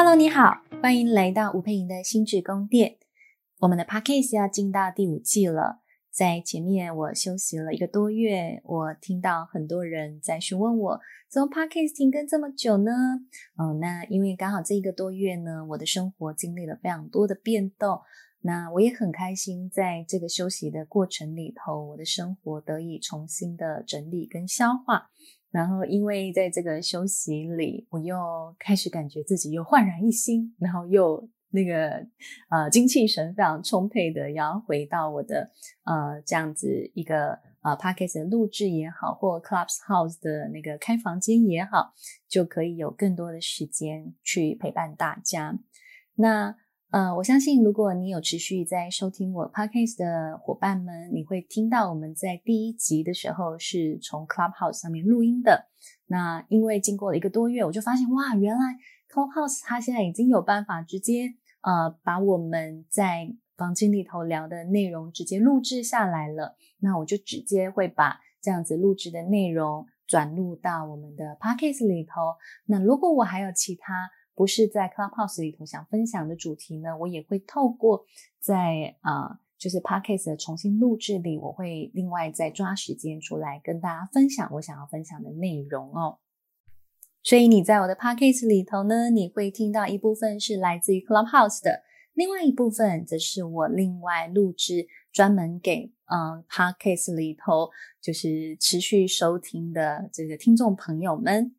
Hello，你好，欢迎来到吴佩莹的心智宫殿。我们的 Podcast 要进到第五季了。在前面我休息了一个多月，我听到很多人在询问我，怎么 Podcast 停更这么久呢？哦，那因为刚好这一个多月呢，我的生活经历了非常多的变动。那我也很开心，在这个休息的过程里头，我的生活得以重新的整理跟消化。然后，因为在这个休息里，我又开始感觉自己又焕然一新，然后又那个呃精气神非常充沛的，要回到我的呃这样子一个呃 Podcast 的录制也好，或 Clubs House 的那个开房间也好，就可以有更多的时间去陪伴大家。那。呃，我相信如果你有持续在收听我 podcast 的伙伴们，你会听到我们在第一集的时候是从 Clubhouse 上面录音的。那因为经过了一个多月，我就发现哇，原来 Clubhouse 它现在已经有办法直接呃把我们在房间里头聊的内容直接录制下来了。那我就直接会把这样子录制的内容转录到我们的 podcast 里头。那如果我还有其他，不是在 Clubhouse 里头想分享的主题呢，我也会透过在啊、就是 Podcast 的重新录制里，我会另外再抓时间出来跟大家分享我想要分享的内容哦。所以你在我的 Podcast 里头呢，你会听到一部分是来自于 Clubhouse 的，另外一部分则是我另外录制专门给嗯 Podcast 里头就是持续收听的这个听众朋友们。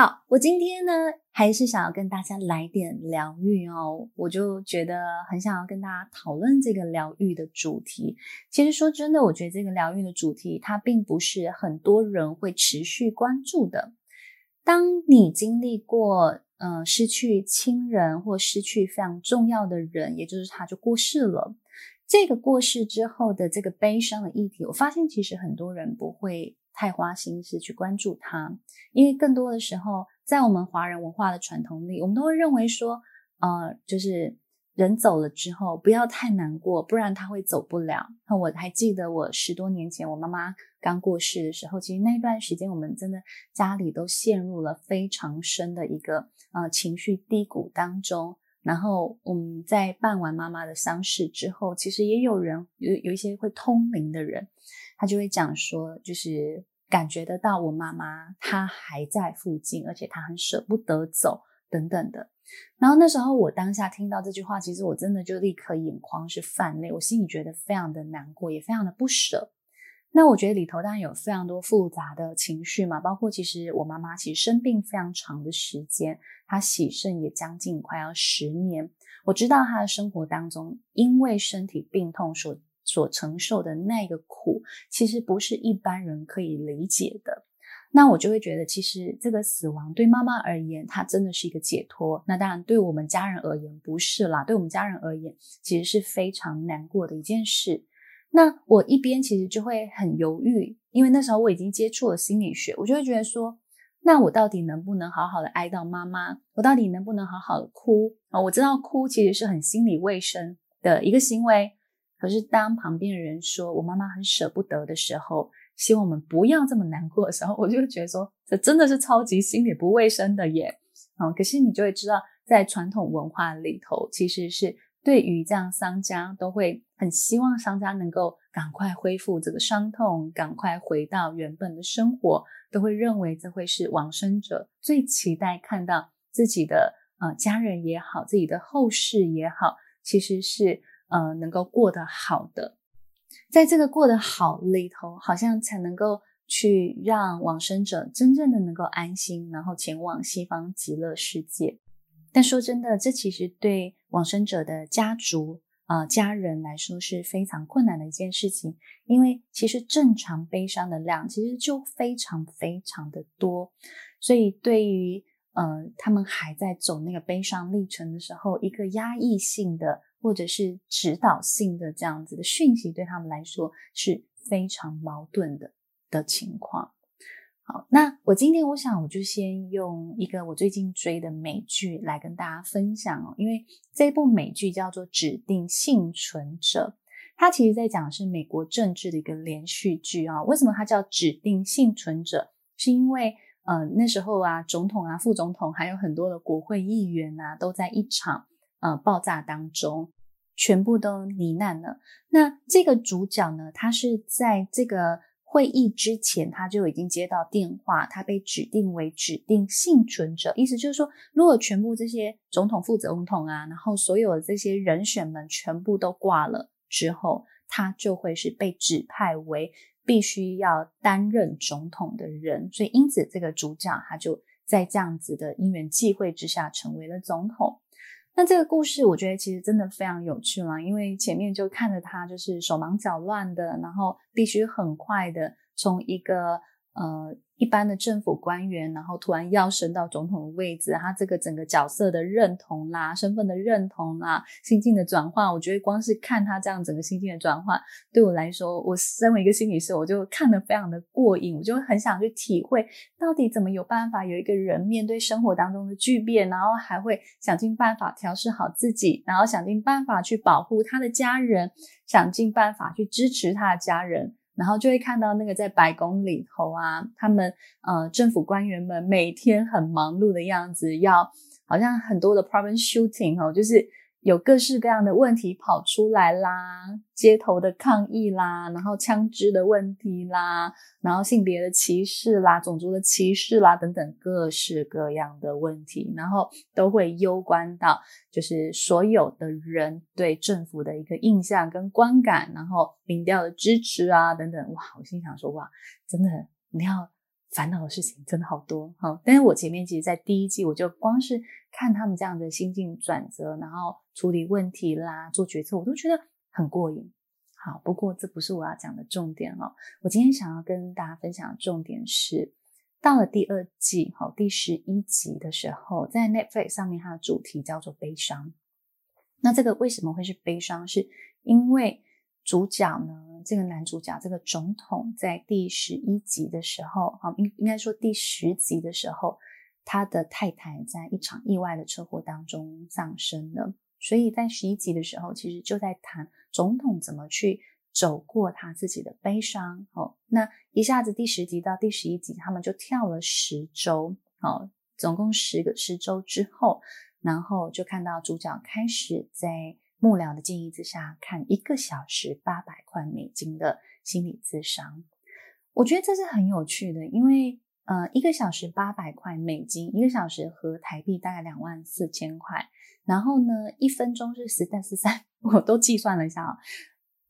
好，我今天呢，还是想要跟大家来点疗愈哦，我就觉得很想要跟大家讨论这个疗愈的主题。其实说真的，我觉得这个疗愈的主题，它并不是很多人会持续关注的。当你经历过，嗯、呃，失去亲人或失去非常重要的人，也就是他就过世了，这个过世之后的这个悲伤的议题，我发现其实很多人不会。太花心思去关注它，因为更多的时候，在我们华人文化的传统里，我们都会认为说，呃，就是人走了之后，不要太难过，不然他会走不了。那我还记得我十多年前我妈妈刚过世的时候，其实那段时间我们真的家里都陷入了非常深的一个呃情绪低谷当中。然后我们在办完妈妈的丧事之后，其实也有人有有一些会通灵的人。他就会讲说，就是感觉得到我妈妈她还在附近，而且她很舍不得走等等的。然后那时候我当下听到这句话，其实我真的就立刻眼眶是泛泪，我心里觉得非常的难过，也非常的不舍。那我觉得里头当然有非常多复杂的情绪嘛，包括其实我妈妈其实生病非常长的时间，她洗肾也将近快要十年。我知道她的生活当中，因为身体病痛所所承受的那个苦，其实不是一般人可以理解的。那我就会觉得，其实这个死亡对妈妈而言，它真的是一个解脱。那当然，对我们家人而言不是啦。对我们家人而言，其实是非常难过的一件事。那我一边其实就会很犹豫，因为那时候我已经接触了心理学，我就会觉得说，那我到底能不能好好的哀悼妈妈？我到底能不能好好的哭啊？我知道哭其实是很心理卫生的一个行为。可是，当旁边的人说我妈妈很舍不得的时候，希望我们不要这么难过的时候，我就觉得说，这真的是超级心理不卫生的耶。哦，可是你就会知道，在传统文化里头，其实是对于这样商家，都会很希望商家能够赶快恢复这个伤痛，赶快回到原本的生活，都会认为这会是往生者最期待看到自己的呃家人也好，自己的后事也好，其实是。呃，能够过得好的，在这个过得好里头，好像才能够去让往生者真正的能够安心，然后前往西方极乐世界。但说真的，这其实对往生者的家族啊、家人来说是非常困难的一件事情，因为其实正常悲伤的量其实就非常非常的多，所以对于呃他们还在走那个悲伤历程的时候，一个压抑性的。或者是指导性的这样子的讯息，对他们来说是非常矛盾的的情况。好，那我今天我想我就先用一个我最近追的美剧来跟大家分享哦，因为这部美剧叫做《指定幸存者》，它其实在讲是美国政治的一个连续剧啊。为什么它叫《指定幸存者》？是因为呃，那时候啊，总统啊、副总统，还有很多的国会议员啊，都在一场呃爆炸当中，全部都罹难了。那这个主角呢，他是在这个会议之前，他就已经接到电话，他被指定为指定幸存者，意思就是说，如果全部这些总统、副总统啊，然后所有的这些人选们全部都挂了之后，他就会是被指派为。必须要担任总统的人，所以因此这个主角他就在这样子的因缘际会之下成为了总统。那这个故事我觉得其实真的非常有趣嘛，因为前面就看着他就是手忙脚乱的，然后必须很快的从一个呃。一般的政府官员，然后突然要升到总统的位置，他这个整个角色的认同啦、身份的认同啦、心境的转换，我觉得光是看他这样整个心境的转换，对我来说，我身为一个心理师，我就看得非常的过瘾，我就很想去体会，到底怎么有办法有一个人面对生活当中的巨变，然后还会想尽办法调试好自己，然后想尽办法去保护他的家人，想尽办法去支持他的家人。然后就会看到那个在白宫里头啊，他们呃政府官员们每天很忙碌的样子，要好像很多的 problem shooting 哦，就是。有各式各样的问题跑出来啦，街头的抗议啦，然后枪支的问题啦，然后性别的歧视啦，种族的歧视啦，等等各式各样的问题，然后都会攸关到就是所有的人对政府的一个印象跟观感，然后民调的支持啊等等，哇，我心想说哇，真的你要。烦恼的事情真的好多哈，但是我前面其实，在第一季我就光是看他们这样的心境转折，然后处理问题啦，做决策，我都觉得很过瘾。好，不过这不是我要讲的重点哦。我今天想要跟大家分享的重点是，到了第二季哈，第十一集的时候，在 Netflix 上面，它的主题叫做悲伤。那这个为什么会是悲伤？是因为主角呢？这个男主角，这个总统，在第十一集的时候，好，应应该说第十集的时候，他的太太在一场意外的车祸当中丧生了。所以在十一集的时候，其实就在谈总统怎么去走过他自己的悲伤。哦，那一下子第十集到第十一集，他们就跳了十周，哦，总共十个十周之后，然后就看到主角开始在。幕僚的建议之下，看一个小时八百块美金的心理咨商，我觉得这是很有趣的，因为呃，一个小时八百块美金，一个小时合台币大概两万四千块，然后呢，一分钟是十三十三，我都计算了一下啊，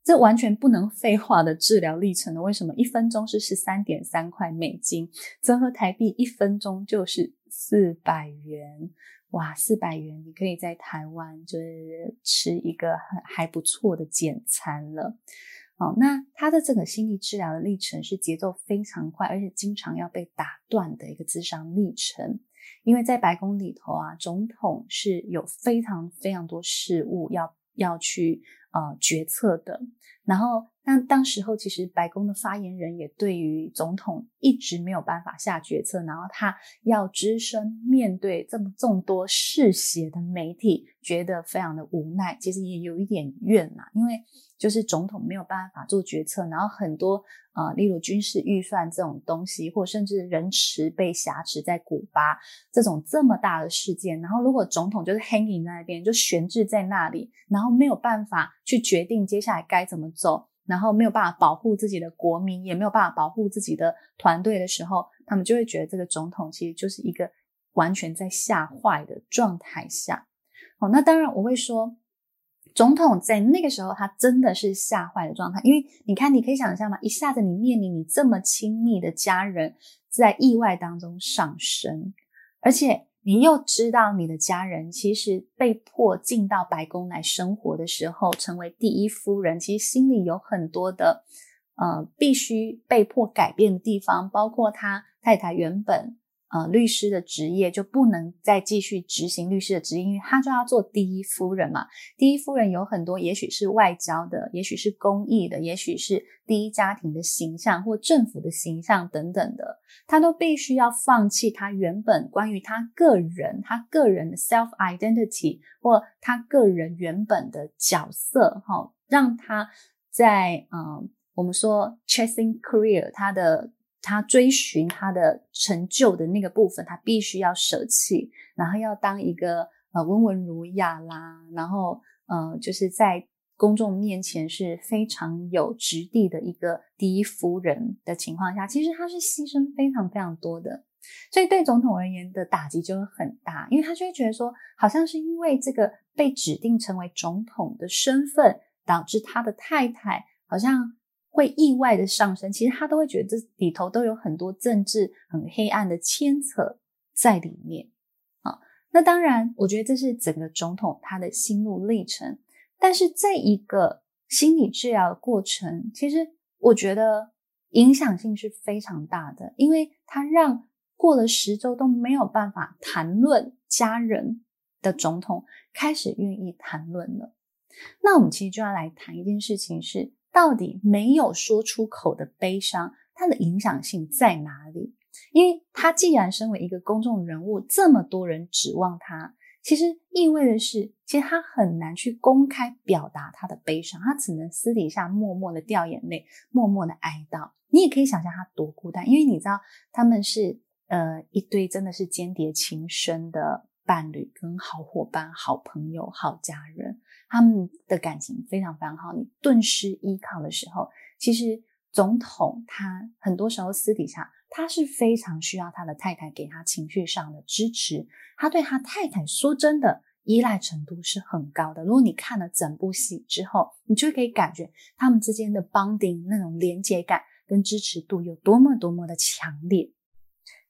这完全不能废话的治疗历程了。为什么？一分钟是十三点三块美金，折合台币一分钟就是四百元。哇，四百元，你可以在台湾就是吃一个很还不错的简餐了。哦，那他的这个心理治疗的历程是节奏非常快，而且经常要被打断的一个咨商历程。因为在白宫里头啊，总统是有非常非常多事务要要去呃决策的，然后。那当时候，其实白宫的发言人也对于总统一直没有办法下决策，然后他要只身面对这么众多嗜血的媒体，觉得非常的无奈。其实也有一点怨呐，因为就是总统没有办法做决策，然后很多呃，例如军事预算这种东西，或甚至人质被挟持在古巴这种这么大的事件，然后如果总统就是 hanging 在那边，就悬置在那里，然后没有办法去决定接下来该怎么走。然后没有办法保护自己的国民，也没有办法保护自己的团队的时候，他们就会觉得这个总统其实就是一个完全在吓坏的状态下。哦，那当然我会说，总统在那个时候他真的是吓坏的状态，因为你看，你可以想象吗？一下子你面临你这么亲密的家人在意外当中丧生，而且。你又知道你的家人其实被迫进到白宫来生活的时候，成为第一夫人，其实心里有很多的呃必须被迫改变的地方，包括他太太原本。呃，律师的职业就不能再继续执行律师的职业，因为他就要做第一夫人嘛。第一夫人有很多，也许是外交的，也许是公益的，也许是第一家庭的形象或政府的形象等等的，他都必须要放弃他原本关于他个人、他个人的 self identity 或他个人原本的角色，哈、哦，让他在嗯、我们说 chasing career，他的。他追寻他的成就的那个部分，他必须要舍弃，然后要当一个呃温文儒雅啦，然后呃就是在公众面前是非常有质地的一个第一夫人的情况下，其实他是牺牲非常非常多的。所以对总统而言的打击就会很大，因为他就会觉得说，好像是因为这个被指定成为总统的身份，导致他的太太好像会意外的上升。其实他都会觉得这里头都有很多政治很黑暗的牵扯在里面啊。那当然，我觉得这是整个总统他的心路历程。但是这一个心理治疗的过程，其实我觉得影响性是非常大的，因为他让。过了十周都没有办法谈论家人的总统开始愿意谈论了。那我们其实就要来谈一件事情是：到底没有说出口的悲伤，它的影响性在哪里？因为他既然身为一个公众人物，这么多人指望他，其实意味的是，其实他很难去公开表达他的悲伤，他只能私底下默默的掉眼泪，默默的哀悼。你也可以想象他多孤单，因为你知道他们是。呃，一堆真的是间谍情深的伴侣，跟好伙伴、好朋友、好家人，他们的感情非常非常好。你顿失依靠的时候，其实总统他很多时候私底下他是非常需要他的太太给他情绪上的支持。他对他太太说真的依赖程度是很高的。如果你看了整部戏之后，你就可以感觉他们之间的 bonding 那种连接感跟支持度有多么多么的强烈。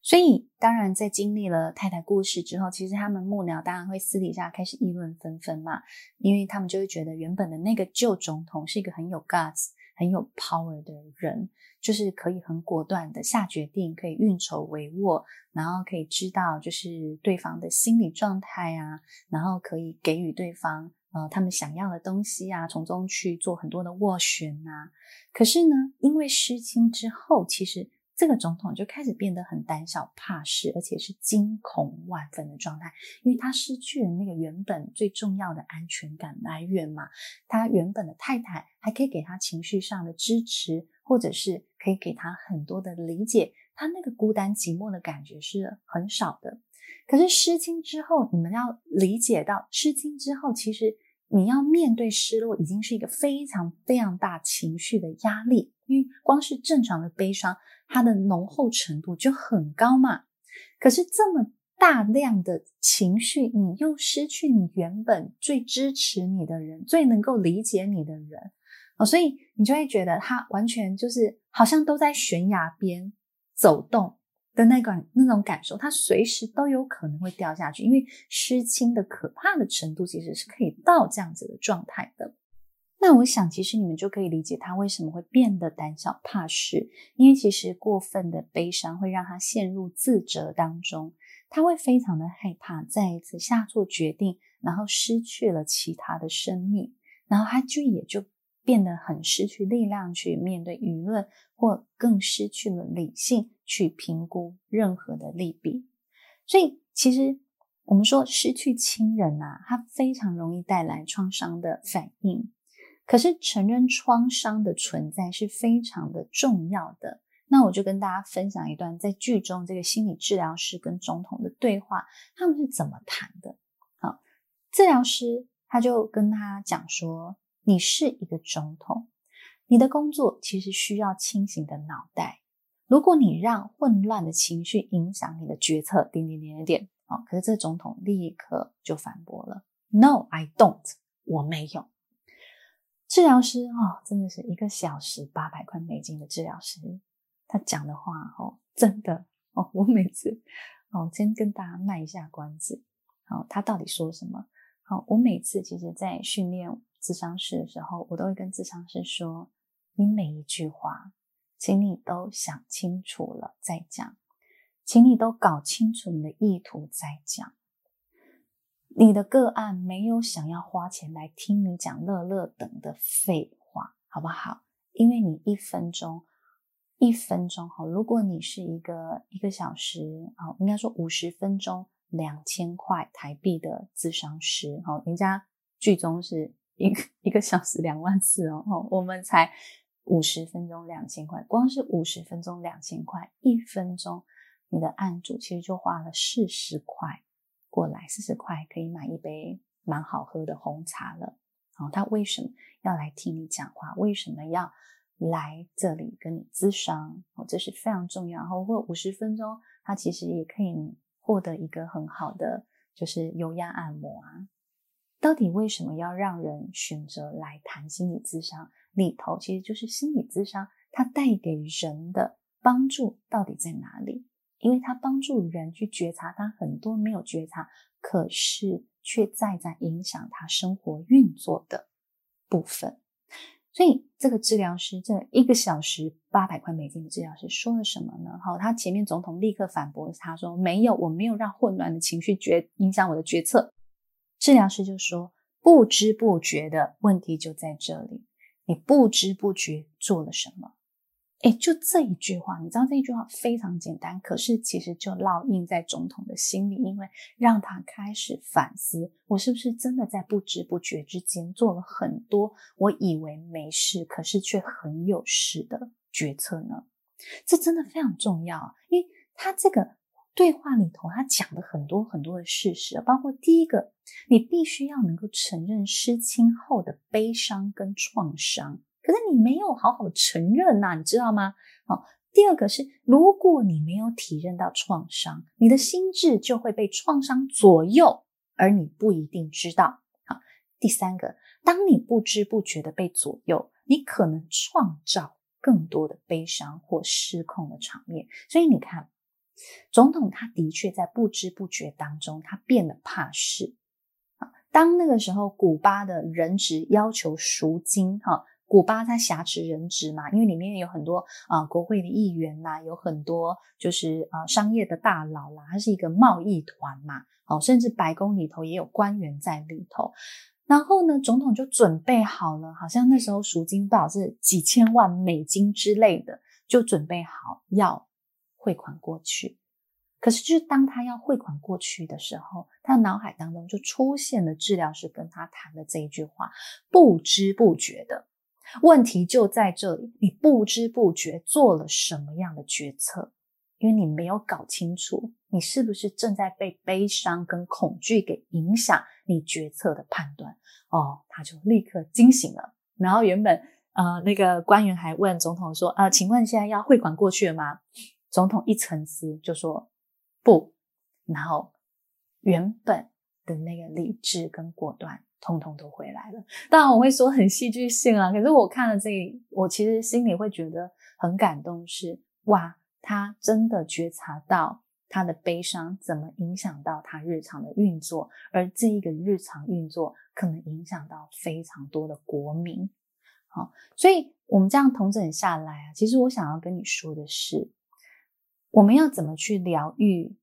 所以，当然，在经历了太太过世之后，其实他们幕僚当然会私底下开始议论纷纷嘛，因为他们就会觉得原本的那个旧总统是一个很有 guts、很有 power 的人，就是可以很果断的下决定，可以运筹帷幄，然后可以知道就是对方的心理状态啊，然后可以给予对方呃他们想要的东西啊，从中去做很多的斡旋啊。可是呢，因为失亲之后，其实。这个总统就开始变得很胆小怕事，而且是惊恐万分的状态，因为他失去了那个原本最重要的安全感来源嘛。他原本的太太还可以给他情绪上的支持，或者是可以给他很多的理解，他那个孤单寂寞的感觉是很少的。可是失亲之后，你们要理解到，失亲之后，其实你要面对失落，已经是一个非常非常大情绪的压力，因为光是正常的悲伤。它的浓厚程度就很高嘛，可是这么大量的情绪，你又失去你原本最支持你的人，最能够理解你的人，哦，所以你就会觉得他完全就是好像都在悬崖边走动的那个那种感受，他随时都有可能会掉下去，因为失亲的可怕的程度其实是可以到这样子的状态的。那我想，其实你们就可以理解他为什么会变得胆小怕事，因为其实过分的悲伤会让他陷入自责当中，他会非常的害怕再一次下错决定，然后失去了其他的生命，然后他就也就变得很失去力量去面对舆论，或更失去了理性去评估任何的利弊。所以，其实我们说失去亲人啊，他非常容易带来创伤的反应。可是承认创伤的存在是非常的重要的。那我就跟大家分享一段在剧中这个心理治疗师跟总统的对话，他们是怎么谈的？好，治疗师他就跟他讲说：“你是一个总统，你的工作其实需要清醒的脑袋。如果你让混乱的情绪影响你的决策，点点点点点，好，可是这个总统立刻就反驳了：“No, I don't，我没有。”治疗师哦，真的是一个小时八百块美金的治疗师，他讲的话哦，真的哦，我每次哦，先跟大家卖一下关子，好，他到底说什么？好，我每次其实，在训练智商师的时候，我都会跟智商师说，你每一句话，请你都想清楚了再讲，请你都搞清楚你的意图再讲。你的个案没有想要花钱来听你讲乐乐等的废话，好不好？因为你一分钟，一分钟哈，如果你是一个一个小时啊，应该说五十分钟两千块台币的咨商师，哈，人家剧中是一个一个小时两万四哦，我们才五十分钟两千块，光是五十分钟两千块，一分钟你的案主其实就花了四十块过来，四十块可以买一杯蛮好喝的红茶了。哦，他为什么要来听你讲话？为什么要来这里跟你咨商？哦，这是非常重要。然后或五十分钟，他其实也可以获得一个很好的，就是油压按摩啊。到底为什么要让人选择来谈心理咨商？里头其实就是心理咨商，它带给人的帮助到底在哪里？因为它帮助人去觉察他很多没有觉察，可是却在在影响他生活运作的部分。所以这个治疗师这一个小时八百块美金的治疗师说了什么呢？好，他前面总统立刻反驳他说：“没有，我没有让混乱的情绪决影响我的决策。”治疗师就说：“不知不觉的问题就在这里，你不知不觉做了什么？诶，就这一句话，你知道这一句话非常简单，可是其实就烙印在总统的心里，因为让他开始反思：我是不是真的在不知不觉之间做了很多我以为没事，可是却很有事的决策呢？这真的非常重要，因为他这个。”对话里头，他讲了很多很多的事实，包括第一个，你必须要能够承认失亲后的悲伤跟创伤，可是你没有好好承认呐，你知道吗？好，第二个是，如果你没有体认到创伤，你的心智就会被创伤左右，而你不一定知道。好，第三个，当你不知不觉的被左右，你可能创造更多的悲伤或失控的场面。所以你看。总统他的确在不知不觉当中，他变得怕事。当那个时候，古巴的人质要求赎金，哈，古巴在挟持人质嘛，因为里面有很多啊、国会的议员呐，有很多就是啊、商业的大佬啦，它是一个贸易团嘛，哦，甚至白宫里头也有官员在里头。然后呢，总统就准备好了，好像那时候赎金多少是几千万美金之类的，就准备好要。汇款过去，可是就是当他要汇款过去的时候，他脑海当中就出现了治疗师跟他谈的这一句话：不知不觉的问题就在这里，你不知不觉做了什么样的决策？因为你没有搞清楚，你是不是正在被悲伤跟恐惧给影响你决策的判断？哦，他就立刻惊醒了。然后原本呃那个官员还问总统说：呃，请问现在要汇款过去了吗？总统一沉思，就说不，然后原本的那个理智跟果断，通通都回来了。当然，我会说很戏剧性啊，可是我看了这，我其实心里会觉得很感动是，是哇，他真的觉察到他的悲伤怎么影响到他日常的运作，而这一个日常运作可能影响到非常多的国民。好，所以我们这样统整下来啊，其实我想要跟你说的是。我们要怎么去疗愈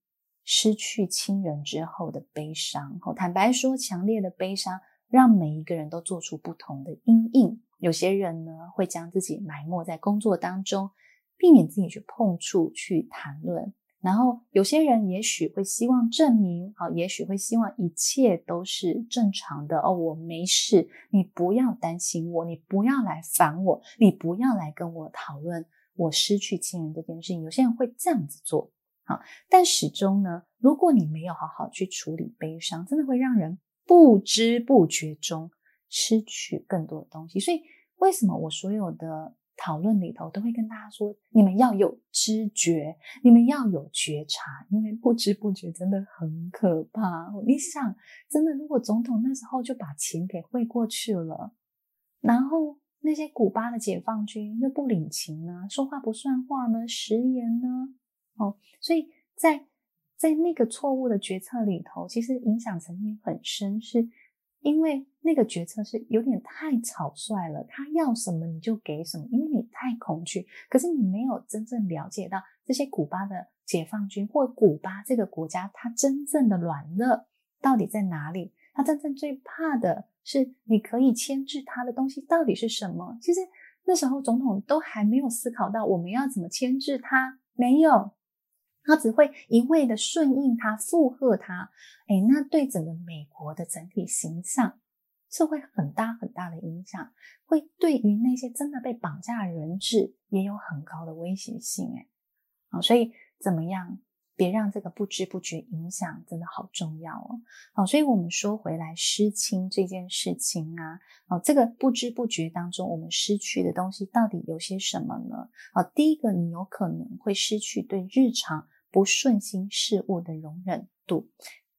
失去亲人之后的悲伤？哦坦白说，强烈的悲伤让每一个人都做出不同的阴影。有些人呢，会将自己埋没在工作当中，避免自己去碰触、去谈论。然后，有些人也许会希望证明，好，也许会希望一切都是正常的。哦，我没事，你不要担心我，你不要来烦我，你不要来跟我讨论。我失去亲人这件事情，有些人会这样子做，好，但始终呢，如果你没有好好去处理悲伤，真的会让人不知不觉中失去更多的东西。所以，为什么我所有的讨论里头都会跟大家说，你们要有知觉，你们要有觉察，因为不知不觉真的很可怕。你想，真的，如果总统那时候就把钱给汇过去了，然后。那些古巴的解放军又不领情呢，说话不算话呢，食言呢，哦，所以在在那个错误的决策里头，其实影响层面很深，是因为那个决策是有点太草率了，他要什么你就给什么，因为你太恐惧，可是你没有真正了解到这些古巴的解放军或古巴这个国家，它真正的软肋到底在哪里？他真正最怕的是，你可以牵制他的东西到底是什么？其实那时候总统都还没有思考到我们要怎么牵制他，没有，他只会一味的顺应他、附和他。诶，那对整个美国的整体形象是会很大很大的影响，会对于那些真的被绑架的人质也有很高的威胁性。诶好，所以怎么样？别让这个不知不觉影响，真的好重要哦。好，所以我们说回来，失亲这件事情啊，哦，这个不知不觉当中，我们失去的东西到底有些什么呢？啊，第一个，你有可能会失去对日常不顺心事物的容忍度。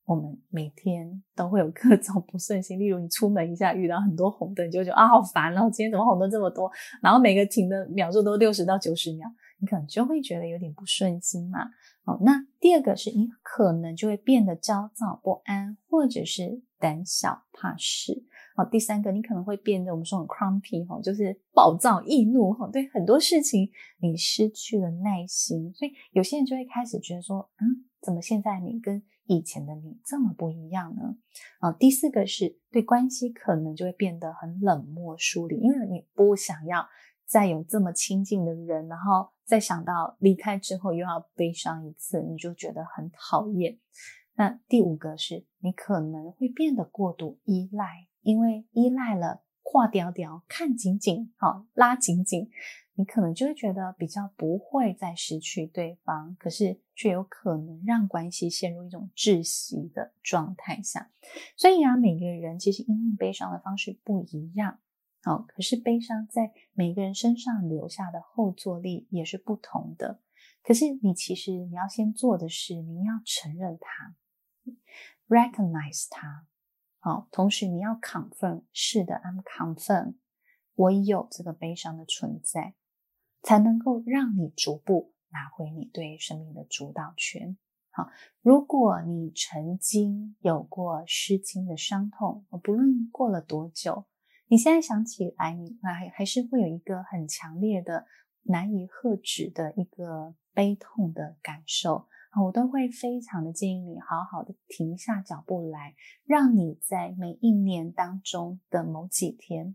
我们每天都会有各种不顺心，例如你出门一下遇到很多红灯，你就觉得啊好烦哦，今天怎么红灯这么多？然后每个停的秒数都六十到九十秒，你可能就会觉得有点不顺心嘛。好，那第二个是你可能就会变得焦躁不安，或者是胆小怕事。好，第三个你可能会变得我们说很 crumpy 哈，就是暴躁易怒哈，对很多事情你失去了耐心，所以有些人就会开始觉得说，嗯，怎么现在你跟以前的你这么不一样呢？啊，第四个是对关系可能就会变得很冷漠疏离，因为你不想要再有这么亲近的人，然后。再想到离开之后又要悲伤一次，你就觉得很讨厌。那第五个是你可能会变得过度依赖，因为依赖了，挂吊吊，看紧紧，好，拉紧紧，你可能就会觉得比较不会再失去对方，可是却有可能让关系陷入一种窒息的状态下。所以啊，每个人其实因应悲伤的方式不一样。好，可是悲伤在每个人身上留下的后坐力也是不同的。可是你其实你要先做的是，你要承认它，recognize 它。好，同时你要 confirm，是的，I'm confirm，我有这个悲伤的存在，才能够让你逐步拿回你对生命的主导权。好，如果你曾经有过失亲的伤痛，不论过了多久。你现在想起来，你还还是会有一个很强烈的、难以遏止的一个悲痛的感受。我都会非常的建议你好好的停下脚步来，让你在每一年当中的某几天，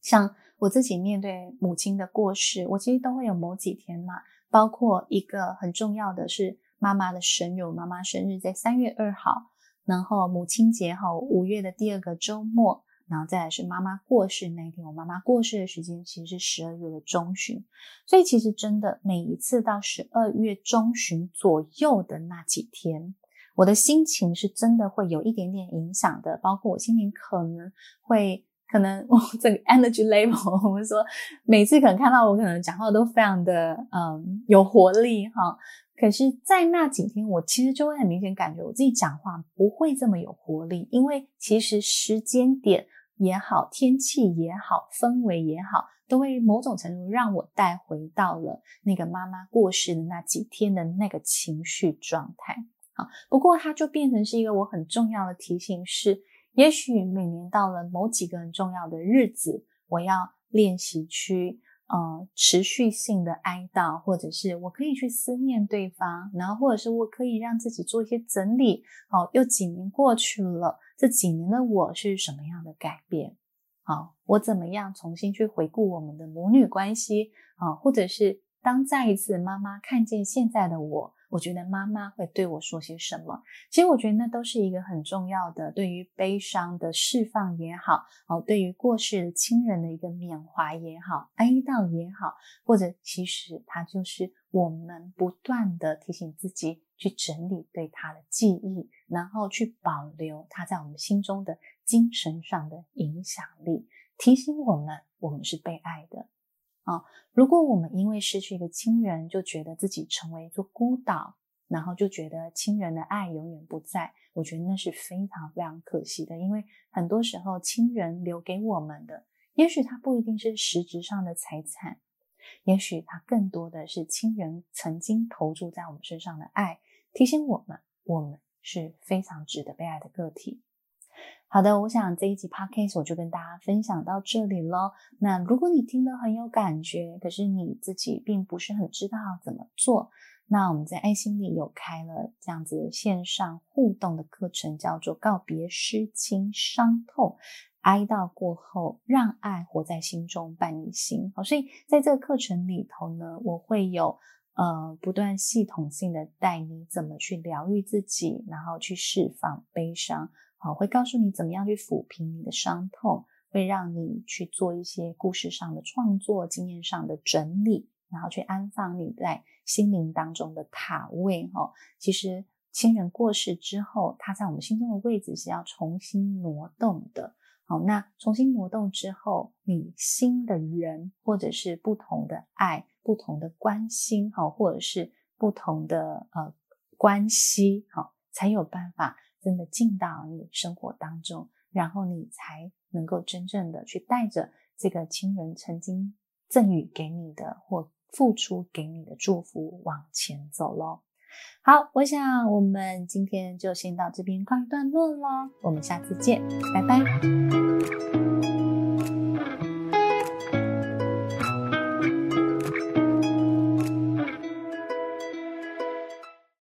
像我自己面对母亲的过世，我其实都会有某几天嘛，包括一个很重要的是妈妈的生日，妈妈生日在三月二号，然后母亲节哈，五月的第二个周末。然后再来是妈妈过世那一天，我妈妈过世的时间其实是十二月的中旬，所以其实真的每一次到十二月中旬左右的那几天，我的心情是真的会有一点点影响的，包括我心情可能会可能我这个 energy level，我们说每次可能看到我可能讲话都非常的嗯有活力哈。可是，在那几天，我其实就会很明显感觉我自己讲话不会这么有活力，因为其实时间点也好，天气也好，氛围也好，都会某种程度让我带回到了那个妈妈过世的那几天的那个情绪状态。好，不过它就变成是一个我很重要的提醒是，是也许每年到了某几个很重要的日子，我要练习去。呃，持续性的哀悼，或者是我可以去思念对方，然后或者是我可以让自己做一些整理。哦，又几年过去了，这几年的我是什么样的改变？好，我怎么样重新去回顾我们的母女关系？啊，或者是当再一次妈妈看见现在的我。我觉得妈妈会对我说些什么？其实我觉得那都是一个很重要的，对于悲伤的释放也好，哦，对于过世的亲人的一个缅怀也好，哀悼也好，或者其实它就是我们不断的提醒自己去整理对他的记忆，然后去保留他在我们心中的精神上的影响力，提醒我们我们是被爱的。啊、如果我们因为失去一个亲人，就觉得自己成为一座孤岛，然后就觉得亲人的爱永远不在，我觉得那是非常非常可惜的。因为很多时候，亲人留给我们的，也许他不一定是实质上的财产，也许他更多的是亲人曾经投注在我们身上的爱，提醒我们，我们是非常值得被爱的个体。好的，我想这一集 podcast 我就跟大家分享到这里喽。那如果你听得很有感觉，可是你自己并不是很知道怎么做，那我们在爱心里有开了这样子线上互动的课程，叫做告别失亲伤痛，哀悼过后，让爱活在心中伴你行。好，所以在这个课程里头呢，我会有。呃，不断系统性的带你怎么去疗愈自己，然后去释放悲伤，好，会告诉你怎么样去抚平你的伤痛，会让你去做一些故事上的创作、经验上的整理，然后去安放你在心灵当中的塔位。哈，其实亲人过世之后，他在我们心中的位置是要重新挪动的。好，那重新挪动之后，你新的人，或者是不同的爱、不同的关心，哈，或者是不同的呃关系，哈，才有办法真的进到你生活当中，然后你才能够真正的去带着这个亲人曾经赠予给你的或付出给你的祝福往前走喽。好，我想我们今天就先到这边告一段落喽。我们下次见，拜拜。